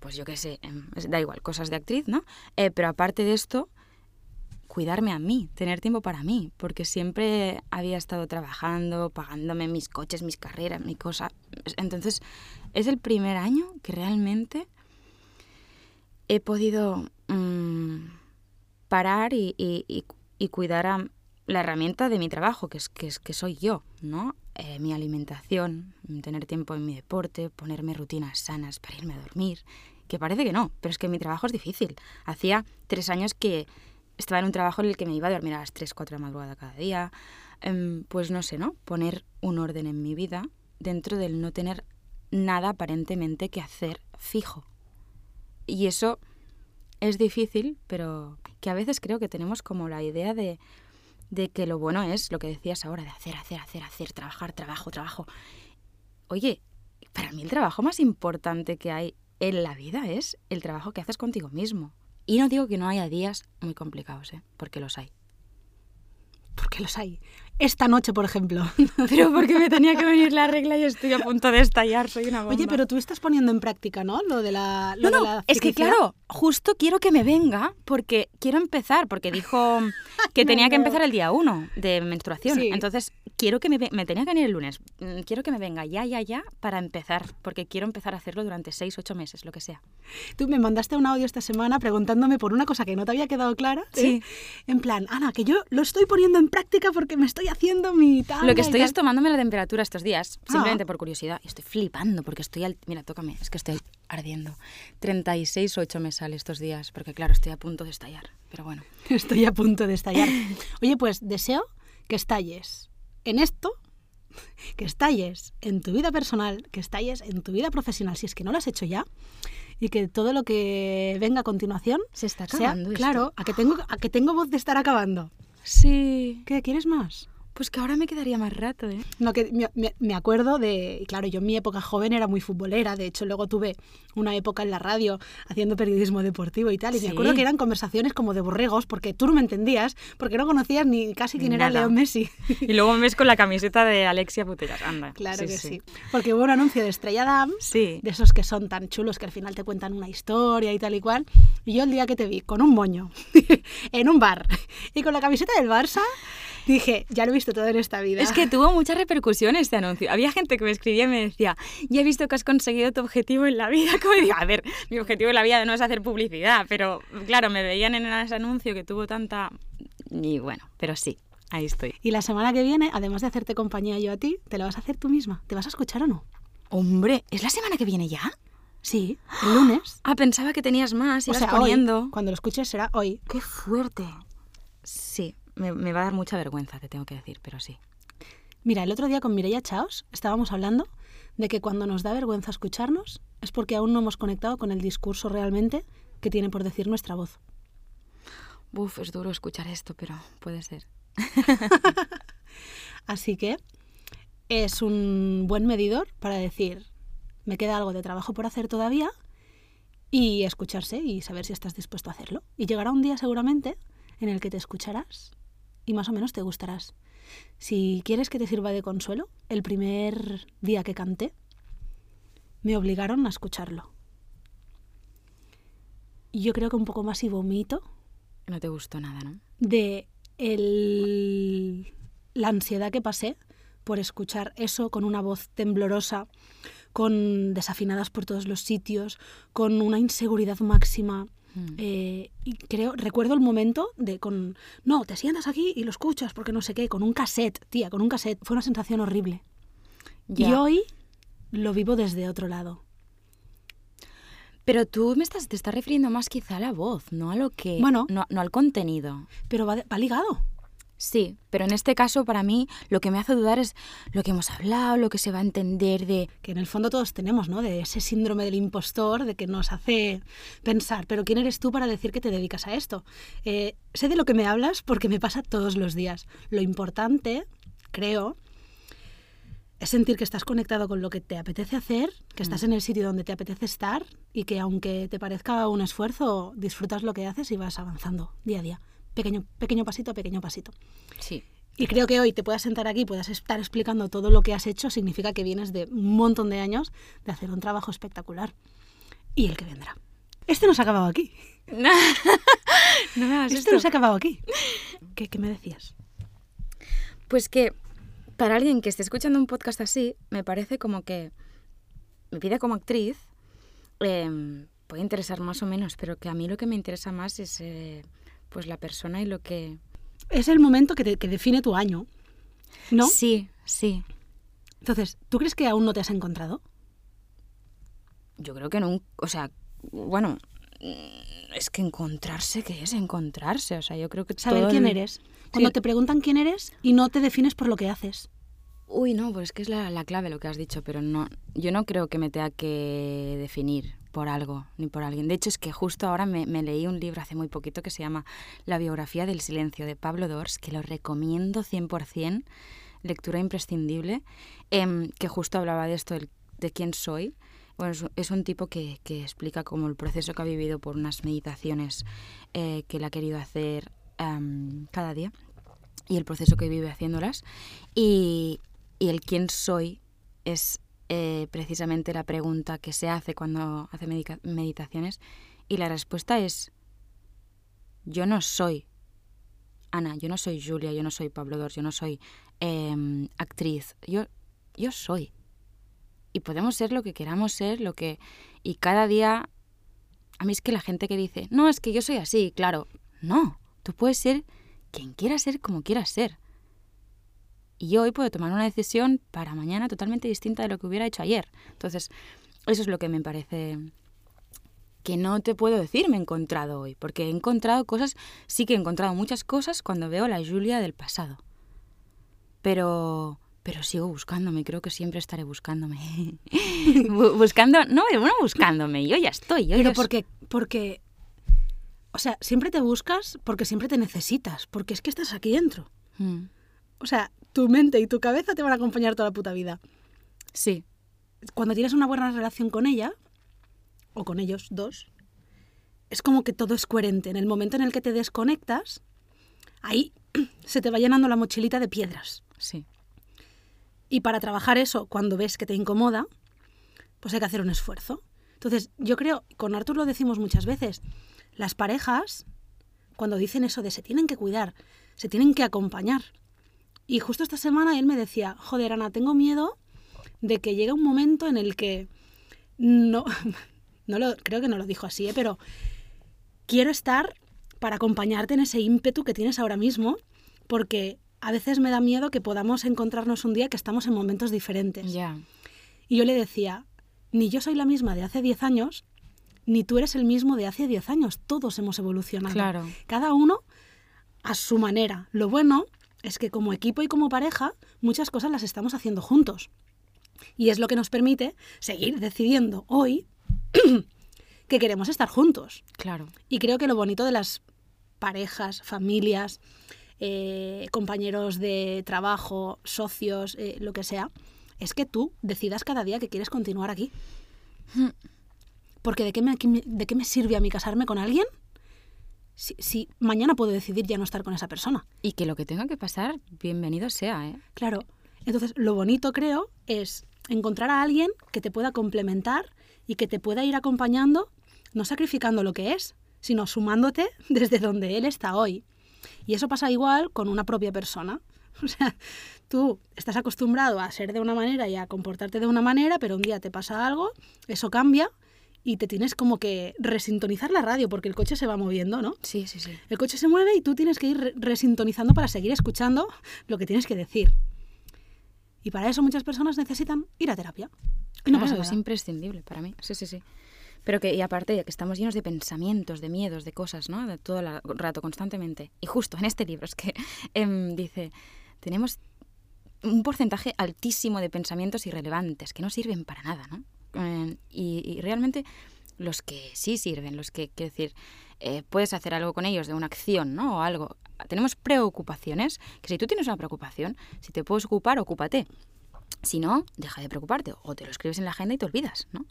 pues yo qué sé, em, da igual, cosas de actriz, ¿no? Eh, pero aparte de esto, cuidarme a mí, tener tiempo para mí, porque siempre había estado trabajando, pagándome mis coches, mis carreras, mi cosa. Entonces, es el primer año que realmente he podido mm, parar y, y- y- cuidar a la herramienta de mi trabajo, que es que, es, que soy yo, ¿no? Eh, mi alimentación, tener tiempo en mi deporte, ponerme rutinas sanas para irme a dormir, que parece que no, pero es que mi trabajo es difícil. Hacía tres años que estaba en un trabajo en el que me iba a dormir a las 3, 4 de madrugada cada día, em, pues no sé, ¿no? Poner un orden en mi vida dentro del no tener nada aparentemente que hacer fijo. Y eso es difícil, pero que a veces creo que tenemos como la idea de, de que lo bueno es lo que decías ahora, de hacer, hacer, hacer, hacer, trabajar, trabajo, trabajo. Oye, para mí el trabajo más importante que hay en la vida es el trabajo que haces contigo mismo. Y no digo que no haya días muy complicados, ¿eh? porque los hay. Porque los hay. Esta noche, por ejemplo. *laughs* Pero porque me tenía que venir la regla y estoy a punto de estallar, soy una bomba. Oye, pero tú estás poniendo en práctica, ¿no? Lo de la. Lo no, de no, la es que claro, justo quiero que me venga porque quiero empezar, porque dijo *laughs* que tenía que empezar el día uno de menstruación. Sí. Entonces, quiero que me, me tenía que venir el lunes. Mm, Quiero que me venga ya, ya, ya para empezar, porque quiero empezar a hacerlo durante seis, ocho meses, lo que sea. Tú me mandaste un audio esta semana preguntándome por una cosa que no te había quedado clara. ¿eh? Sí. En plan, Ana, que yo lo estoy poniendo en práctica porque me estoy haciendo mi Lo que estoy es tomándome la temperatura estos días, Ah. simplemente por curiosidad. Estoy flipando porque estoy al... Mira, tócame, es que estoy ardiendo. 36 o 8 me sale estos días, porque claro, estoy a punto de estallar. Pero bueno. *laughs* Estoy a punto de estallar. Oye, pues deseo que estalles en esto, que estalles en tu vida personal, que estalles en tu vida profesional, si es que no lo has hecho ya, y que todo lo que venga a continuación Se está sea, acabando esto. claro, a que tengo a que tengo voz de estar acabando. Sí. ¿Qué quieres más? Pues que ahora me quedaría más rato, ¿eh? No, que me, me- acuerdo de, claro, yo en mi época joven era muy futbolera, de hecho luego tuve una época en la radio haciendo periodismo deportivo y tal, y Sí. me acuerdo que eran conversaciones como de borregos, porque tú no me entendías, porque no conocías ni casi quién era. Leo Messi. Y luego me ves con la camiseta de Alexia Putellas, anda. Claro que sí. Porque hubo un anuncio de Estrella Damm, Sí. de esos que son tan chulos que al final te cuentan una historia y tal y cual. Y yo el día que te vi con un moño *laughs* en un bar y con la camiseta del Barça, dije, ya lo he visto todo en esta vida. Es que tuvo mucha repercusión este anuncio. Había gente que me escribía y me decía, ya he visto que has conseguido tu objetivo en la vida. *laughs* Como digo, a ver, mi objetivo en la vida no es hacer publicidad, pero claro, me veían en ese anuncio que tuvo tanta... Y bueno, pero sí, ahí estoy. Y la semana que viene, además de hacerte compañía yo a ti, te la vas a hacer tú misma. ¿Te vas a escuchar o no? Hombre, ¿es la semana que viene ya? Sí, el lunes. *gasps* Ah, pensaba que tenías más, O ibas sea, poniendo. hoy, cuando lo escuches será hoy. ¡Qué fuerte! Sí, me, me va a dar mucha vergüenza, te tengo que decir, pero sí. Mira, el otro día con Mireia Chaos estábamos hablando de que cuando nos da vergüenza escucharnos es porque aún no hemos conectado con el discurso realmente que tiene por decir nuestra voz. Uf, es duro escuchar esto, pero puede ser. *laughs* Así que es un buen medidor para decir, me queda algo de trabajo por hacer todavía y escucharse y saber si estás dispuesto a hacerlo. Y llegará un día seguramente en el que te escucharás y más o menos te gustarás. Si quieres que te sirva de consuelo, el primer día que canté me obligaron a escucharlo. Y yo creo que un poco más y vomito No te gustó nada, ¿no? de el- la ansiedad que pasé por escuchar eso con una voz temblorosa, con desafinadas por todos los sitios, con una inseguridad máxima. Mm. Eh, y creo, recuerdo el momento de con, no, te sientas aquí y lo escuchas porque no sé qué, con un cassette, tía, con un cassette. Fue una sensación horrible. Ya. Y hoy lo vivo desde otro lado. Pero tú me estás, te estás refiriendo más quizá a la voz, no a lo que... Bueno. No, no al contenido. Pero va ligado. Sí, pero en este caso para mí lo que me hace dudar es lo que hemos hablado, lo que se va a entender de... que en el fondo todos tenemos, ¿no? De ese síndrome del impostor, de que nos hace pensar, pero ¿quién eres tú para decir que te dedicas a esto? Eh, sé de lo que me hablas porque me pasa todos los días. Lo importante, creo, es sentir que estás conectado con lo que te apetece hacer, que estás en el sitio donde te apetece estar y que aunque te parezca un esfuerzo, disfrutas lo que haces y vas avanzando día a día, pequeño, pequeño pasito a pequeño pasito. Sí. Y creo que hoy te puedas sentar aquí, puedas estar explicando todo lo que has hecho, significa que vienes de un montón de años de hacer un trabajo espectacular. Y el que vendrá. Este no se ha acabado aquí. *laughs* no me hagas Este esto. no se ha acabado aquí. ¿Qué, qué me decías? Pues que para alguien que esté escuchando un podcast así, me parece como que mi vida como actriz eh, puede interesar más o menos, pero que a mí lo que me interesa más es eh, pues la persona y lo que... Es el momento que, te- que define tu año, ¿no? Sí, sí. Entonces, ¿tú crees que aún no te has encontrado? Yo creo que nunca... O sea, bueno, mm, es que encontrarse, ¿qué es encontrarse? O sea, yo creo que Saber todo quién el- eres. Cuando te preguntan quién eres y no te defines por lo que haces. Uy, no, pues es que es la, la clave lo que has dicho, pero no, yo no creo que me tenga que definir por algo ni por alguien. De hecho, es que justo ahora me, leí un libro hace muy poquito que se llama La biografía del silencio de Pablo Dors, que lo recomiendo 100%, lectura imprescindible, eh, que justo hablaba de esto, de, de quién soy. Bueno, es, un tipo que, que, explica como el proceso que ha vivido por unas meditaciones eh, que él ha querido hacer um, cada día y el proceso que vive haciéndolas. Y, y el quién soy es eh, precisamente la pregunta que se hace cuando hace meditaciones y la respuesta es yo no soy Ana, yo no soy Julia, yo no soy Pablo Dors, yo no soy eh, actriz, yo, yo soy. Y podemos ser lo que queramos ser, lo que... Y cada día... A mí es que la gente que dice, no, es que yo soy así, claro. No, tú puedes ser quien quieras ser como quieras ser. Y hoy puedo tomar una decisión para mañana totalmente distinta de lo que hubiera hecho ayer. Entonces, eso es lo que me parece que no te puedo decir me he encontrado hoy, porque he encontrado cosas, sí que he encontrado muchas cosas cuando veo la Julia del pasado. Pero pero sigo buscándome, creo que siempre estaré buscándome. *laughs* Buscando, no, bueno, buscándome, yo ya estoy. Yo pero ya porque porque o sea, siempre te buscas porque siempre te necesitas, porque es que estás aquí dentro. Mm. O sea, tu mente y tu cabeza te van a acompañar toda la puta vida. Sí. Cuando tienes una buena relación con ella, o con ellos dos, es como que todo es coherente. En el momento en el que te desconectas, ahí *clears throat* se te va llenando la mochilita de piedras. Sí. Y para trabajar eso, cuando ves que te incomoda, pues hay que hacer un esfuerzo. Entonces, yo creo, con Artur lo decimos muchas veces, las parejas, cuando dicen eso de se tienen que cuidar, se tienen que acompañar. Y justo esta semana él me decía, joder, Ana, tengo miedo de que llegue un momento en el que no, *laughs* no lo, creo que no lo dijo así, ¿eh? pero quiero estar para acompañarte en ese ímpetu que tienes ahora mismo, porque a veces me da miedo que podamos encontrarnos un día que estamos en momentos diferentes. Ya. Y yo le decía, ni yo soy la misma de hace 10 años, ni tú eres el mismo de hace 10 años. Todos hemos evolucionado. Claro. Cada uno a su manera. Lo bueno es que como equipo y como pareja, muchas cosas las estamos haciendo juntos. Y es lo que nos permite seguir decidiendo hoy *clears throat* que queremos estar juntos. Claro. Y creo que lo bonito de las parejas, familias, eh, compañeros de trabajo, socios, eh, lo que sea, es que tú decidas cada día que quieres continuar aquí. Mm. Porque ¿de qué me, de qué me sirve a mí casarme con alguien si, si, mañana puedo decidir ya no estar con esa persona? Y que lo que tenga que pasar, bienvenido sea, ¿eh? Claro. Entonces, lo bonito creo es encontrar a alguien que te pueda complementar y que te pueda ir acompañando, no sacrificando lo que es, sino sumándote *laughs* desde donde él está hoy. Y eso pasa igual con una propia persona. *laughs* O sea, tú estás acostumbrado a ser de una manera y a comportarte de una manera, pero un día te pasa algo, eso cambia y te tienes como que resintonizar la radio porque el coche se va moviendo, ¿no? Sí, sí, sí. El coche se mueve y tú tienes que ir resintonizando para seguir escuchando lo que tienes que decir. Y para eso muchas personas necesitan ir a terapia. Y no claro, pasa es nada. imprescindible para mí. Sí, sí, sí. Pero que, y aparte, que estamos llenos de pensamientos, de miedos, de cosas, ¿no? De todo el rato, constantemente. Y justo en este libro es que *laughs* eh, dice, tenemos un porcentaje altísimo de pensamientos irrelevantes que no sirven para nada, ¿no? Y, y, realmente los que sí sirven, los que, quiero decir, eh, puedes hacer algo con ellos de una acción, ¿no? O algo. Tenemos preocupaciones, que si tú tienes una preocupación, si te puedes ocupar, ocúpate. Si no, deja de preocuparte o te lo escribes en la agenda y te olvidas, ¿no?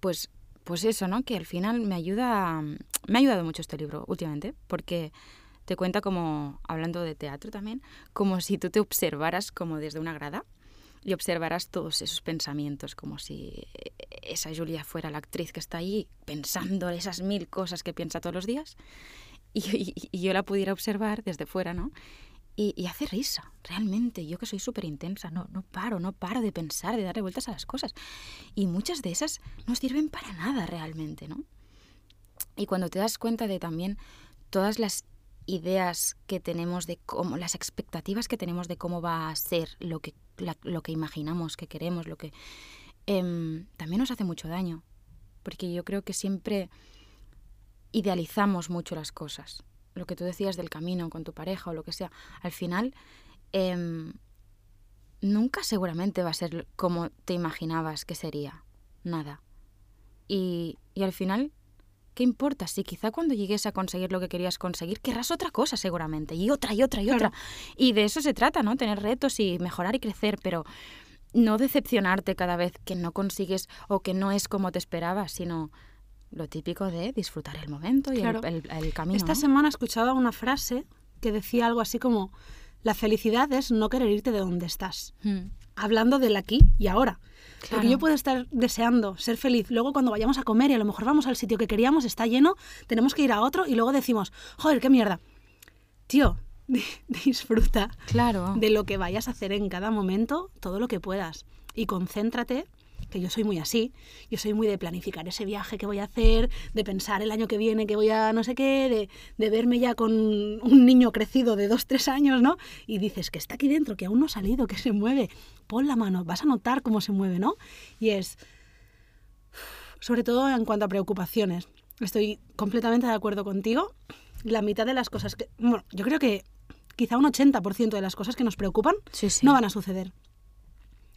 Pues pues eso, ¿no? Que al final me ayuda, me ha ayudado mucho este libro últimamente, porque te cuenta como, hablando de teatro también, como si tú te observaras como desde una grada y observaras todos esos pensamientos, como si esa Julia fuera la actriz que está ahí pensando esas mil cosas que piensa todos los días y yo la pudiera observar desde fuera, ¿no? Y, y, hace risa, realmente. Yo que soy súper intensa, no, no paro, no paro de pensar, de darle vueltas a las cosas. Y muchas de esas no sirven para nada realmente, ¿no? Y cuando te das cuenta de también todas las ideas que tenemos de cómo, las expectativas que tenemos de cómo va a ser lo que, lo que imaginamos, que queremos, lo que... Eh, también nos hace mucho daño. Porque yo creo que siempre idealizamos mucho las cosas lo que tú decías del camino con tu pareja o lo que sea, al final em, nunca seguramente va a ser como te imaginabas que sería. Nada. Y, y al final, ¿qué importa? Si quizá cuando llegues a conseguir lo que querías conseguir, querrás otra cosa seguramente, y otra, y otra, y otra. Y de eso se trata, ¿no? Tener retos y mejorar y crecer, pero no decepcionarte cada vez que no consigues o que no es como te esperabas, sino lo típico de disfrutar el momento y el, camino. Esta semana escuchaba una frase que decía algo así como, la felicidad es no querer irte de donde estás. Hmm. Hablando del aquí y ahora. Porque yo puedo estar deseando ser feliz. Luego cuando vayamos a comer y a lo mejor vamos al sitio que queríamos, está lleno, tenemos que ir a otro y luego decimos, joder, qué mierda. Tío, *laughs* disfruta claro. de lo que vayas a hacer en cada momento, todo lo que puedas. Y concéntrate que yo soy muy así, yo soy muy de planificar ese viaje que voy a hacer, de pensar el año que viene que voy a no sé qué, de, verme ya con un niño crecido de dos, tres años, ¿no? Y dices que está aquí dentro, que aún no ha salido, que se mueve, pon la mano, vas a notar cómo se mueve, ¿no? Y es, sobre todo en cuanto a preocupaciones, estoy completamente de acuerdo contigo, la mitad de las cosas que, bueno, yo creo que quizá un 80% de las cosas que nos preocupan no van a suceder.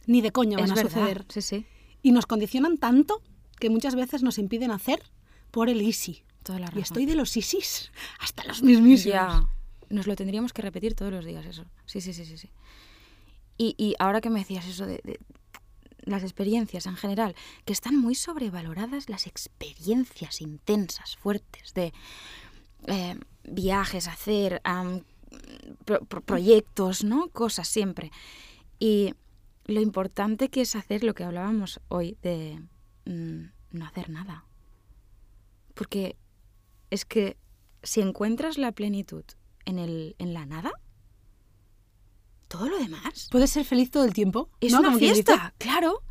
Ni de coña van a suceder. Sí, sí y nos condicionan tanto que muchas veces nos impiden hacer por el easy. Toda la y estoy de los easys hasta los mismísimos. Ya, nos lo tendríamos que repetir todos los días eso. Sí, sí, sí, sí. sí. Y, y ahora que me decías eso de, las experiencias en general, que están muy sobrevaloradas las experiencias intensas, fuertes, de eh, viajes, hacer proyectos, ¿no? Cosas siempre. Y lo importante que es hacer lo que hablábamos hoy de mm, no hacer nada. Porque es que si encuentras la plenitud en, el, en la nada, todo lo demás. ¿Puedes ser feliz todo el tiempo? Es una fiesta, claro.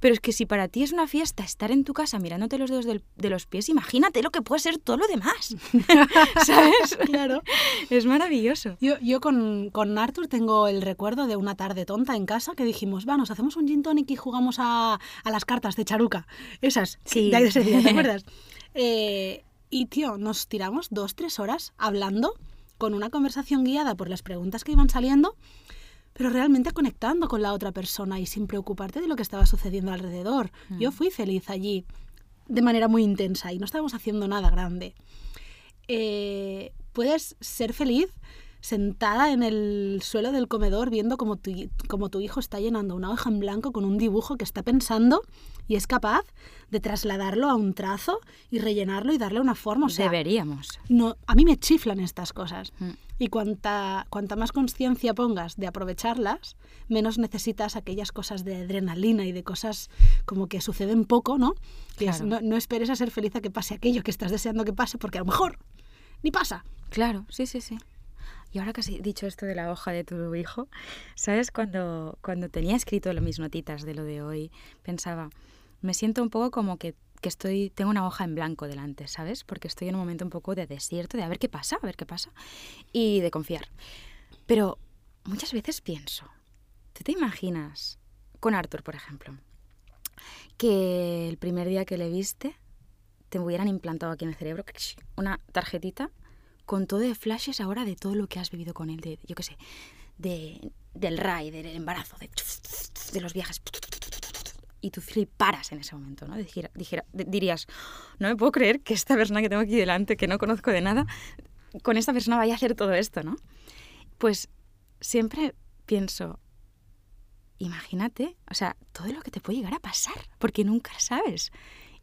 Pero es que si para ti es una fiesta estar en tu casa mirándote los dedos de los pies, imagínate lo que puede ser todo lo demás. *laughs* ¿Sabes? claro. Es maravilloso. Yo, yo con, con, Arthur tengo el recuerdo de una tarde tonta en casa que dijimos, va, nos hacemos un gin tonic y jugamos a, a las cartas de charuca. Esas. Sí. De ese día, ¿te acuerdas? *laughs* Eh, y, tío, nos tiramos dos, tres horas hablando con una conversación guiada por las preguntas que iban saliendo pero realmente conectando con la otra persona y sin preocuparte de lo que estaba sucediendo alrededor. Yo mm. fui feliz allí de manera muy intensa y no estábamos haciendo nada grande. Eh, puedes ser feliz sentada en el suelo del comedor viendo como tu, como tu hijo está llenando una hoja en blanco con un dibujo que está pensando y es capaz de trasladarlo a un trazo y rellenarlo y darle una forma. O Deberíamos. No, a mí me chiflan estas cosas. Mm. Y cuanta, cuanta más conciencia pongas de aprovecharlas, menos necesitas aquellas cosas de adrenalina y de cosas como que suceden poco, ¿no? no, no esperes a ser feliz a que pase aquello que estás deseando que pase, porque a lo mejor ni pasa. Claro, sí, sí, sí. Y ahora que has dicho esto de la hoja de tu hijo, ¿sabes? Cuando, cuando tenía escrito mis notitas de lo de hoy, pensaba, me siento un poco como que, que, estoy, tengo una hoja en blanco delante, ¿sabes? Porque estoy en un momento un poco de desierto, de a ver qué pasa, a ver qué pasa, y de confiar. Pero muchas veces pienso, ¿tú te imaginas con Arthur, por ejemplo, que el primer día que le viste te hubieran implantado aquí en el cerebro una tarjetita con todo de flashes ahora de todo lo que has vivido con él, de, yo qué sé, de, del RAI, del embarazo, de, los viajes. Y tú paras en ese momento, ¿no? Dijera, dirías, no me puedo creer que esta persona que tengo aquí delante, que no conozco de nada, con esta persona vaya a hacer todo esto, ¿no? Pues siempre pienso, imagínate, o sea, todo lo que te puede llegar a pasar, porque nunca sabes.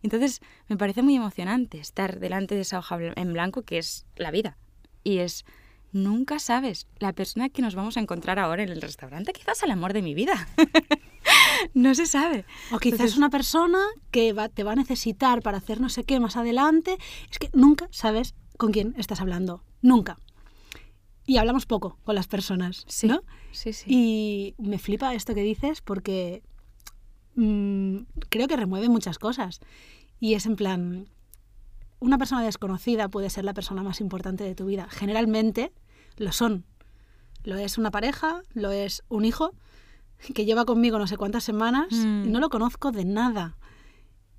Entonces, me parece muy emocionante estar delante de esa hoja en blanco que es la vida. Y es, nunca sabes, la persona que nos vamos a encontrar ahora en el restaurante, quizás el amor de mi vida. *laughs* no se sabe. O quizás una persona que te va a necesitar para hacer no sé qué más adelante. Es que nunca sabes con quién estás hablando. Nunca. Y hablamos poco con las personas, sí, ¿no? Sí, sí. Y me flipa esto que dices porque mm, creo que remueve muchas cosas. Y es en plan, una persona desconocida puede ser la persona más importante de tu vida. Generalmente lo son. Lo es una pareja, lo es un hijo que lleva conmigo no sé cuántas semanas y mm. no lo conozco de nada.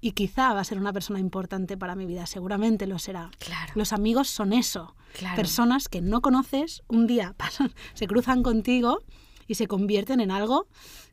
y quizá va a ser una persona importante para mi vida, seguramente lo será. Claro. Los amigos son eso, Claro. personas que no conoces, un día *laughs* pasan, se cruzan contigo y se convierten en algo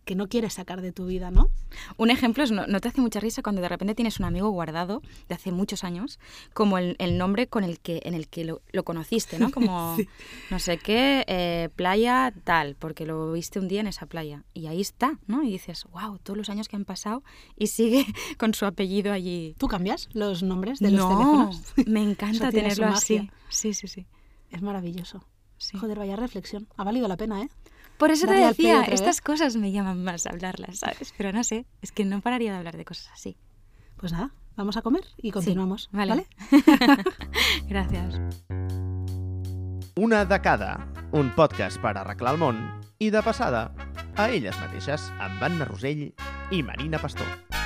que no quieres sacar de tu vida, ¿no? Un ejemplo es, no, ¿no te hace mucha risa cuando de repente tienes un amigo guardado de hace muchos años, como el, el nombre con el que, en el que lo, lo conociste, ¿no? Como, *laughs* Sí. no sé qué, eh, playa tal, porque lo viste un día en esa playa. Y ahí está, ¿no? Y dices, wow, todos los años que han pasado y sigue *laughs* con su apellido allí. ¿Tú cambias los nombres de los no, teléfonos? *laughs* me encanta tenerlo así. Sí, sí, sí. Es maravilloso. sí. Joder, vaya reflexión. Ha valido la pena, ¿eh? Por eso te decía, vez. estas cosas me llaman más a hablarlas, ¿sabes? Pero no sé, es que no pararía de hablar de cosas así. Pues nada, vamos a comer y continuamos. vale. ¿vale? *laughs* Gracias. Una de cada, un podcast per arreglar el món i, de passada, a elles mateixes, amb Anna Rosell i Marina Pastor.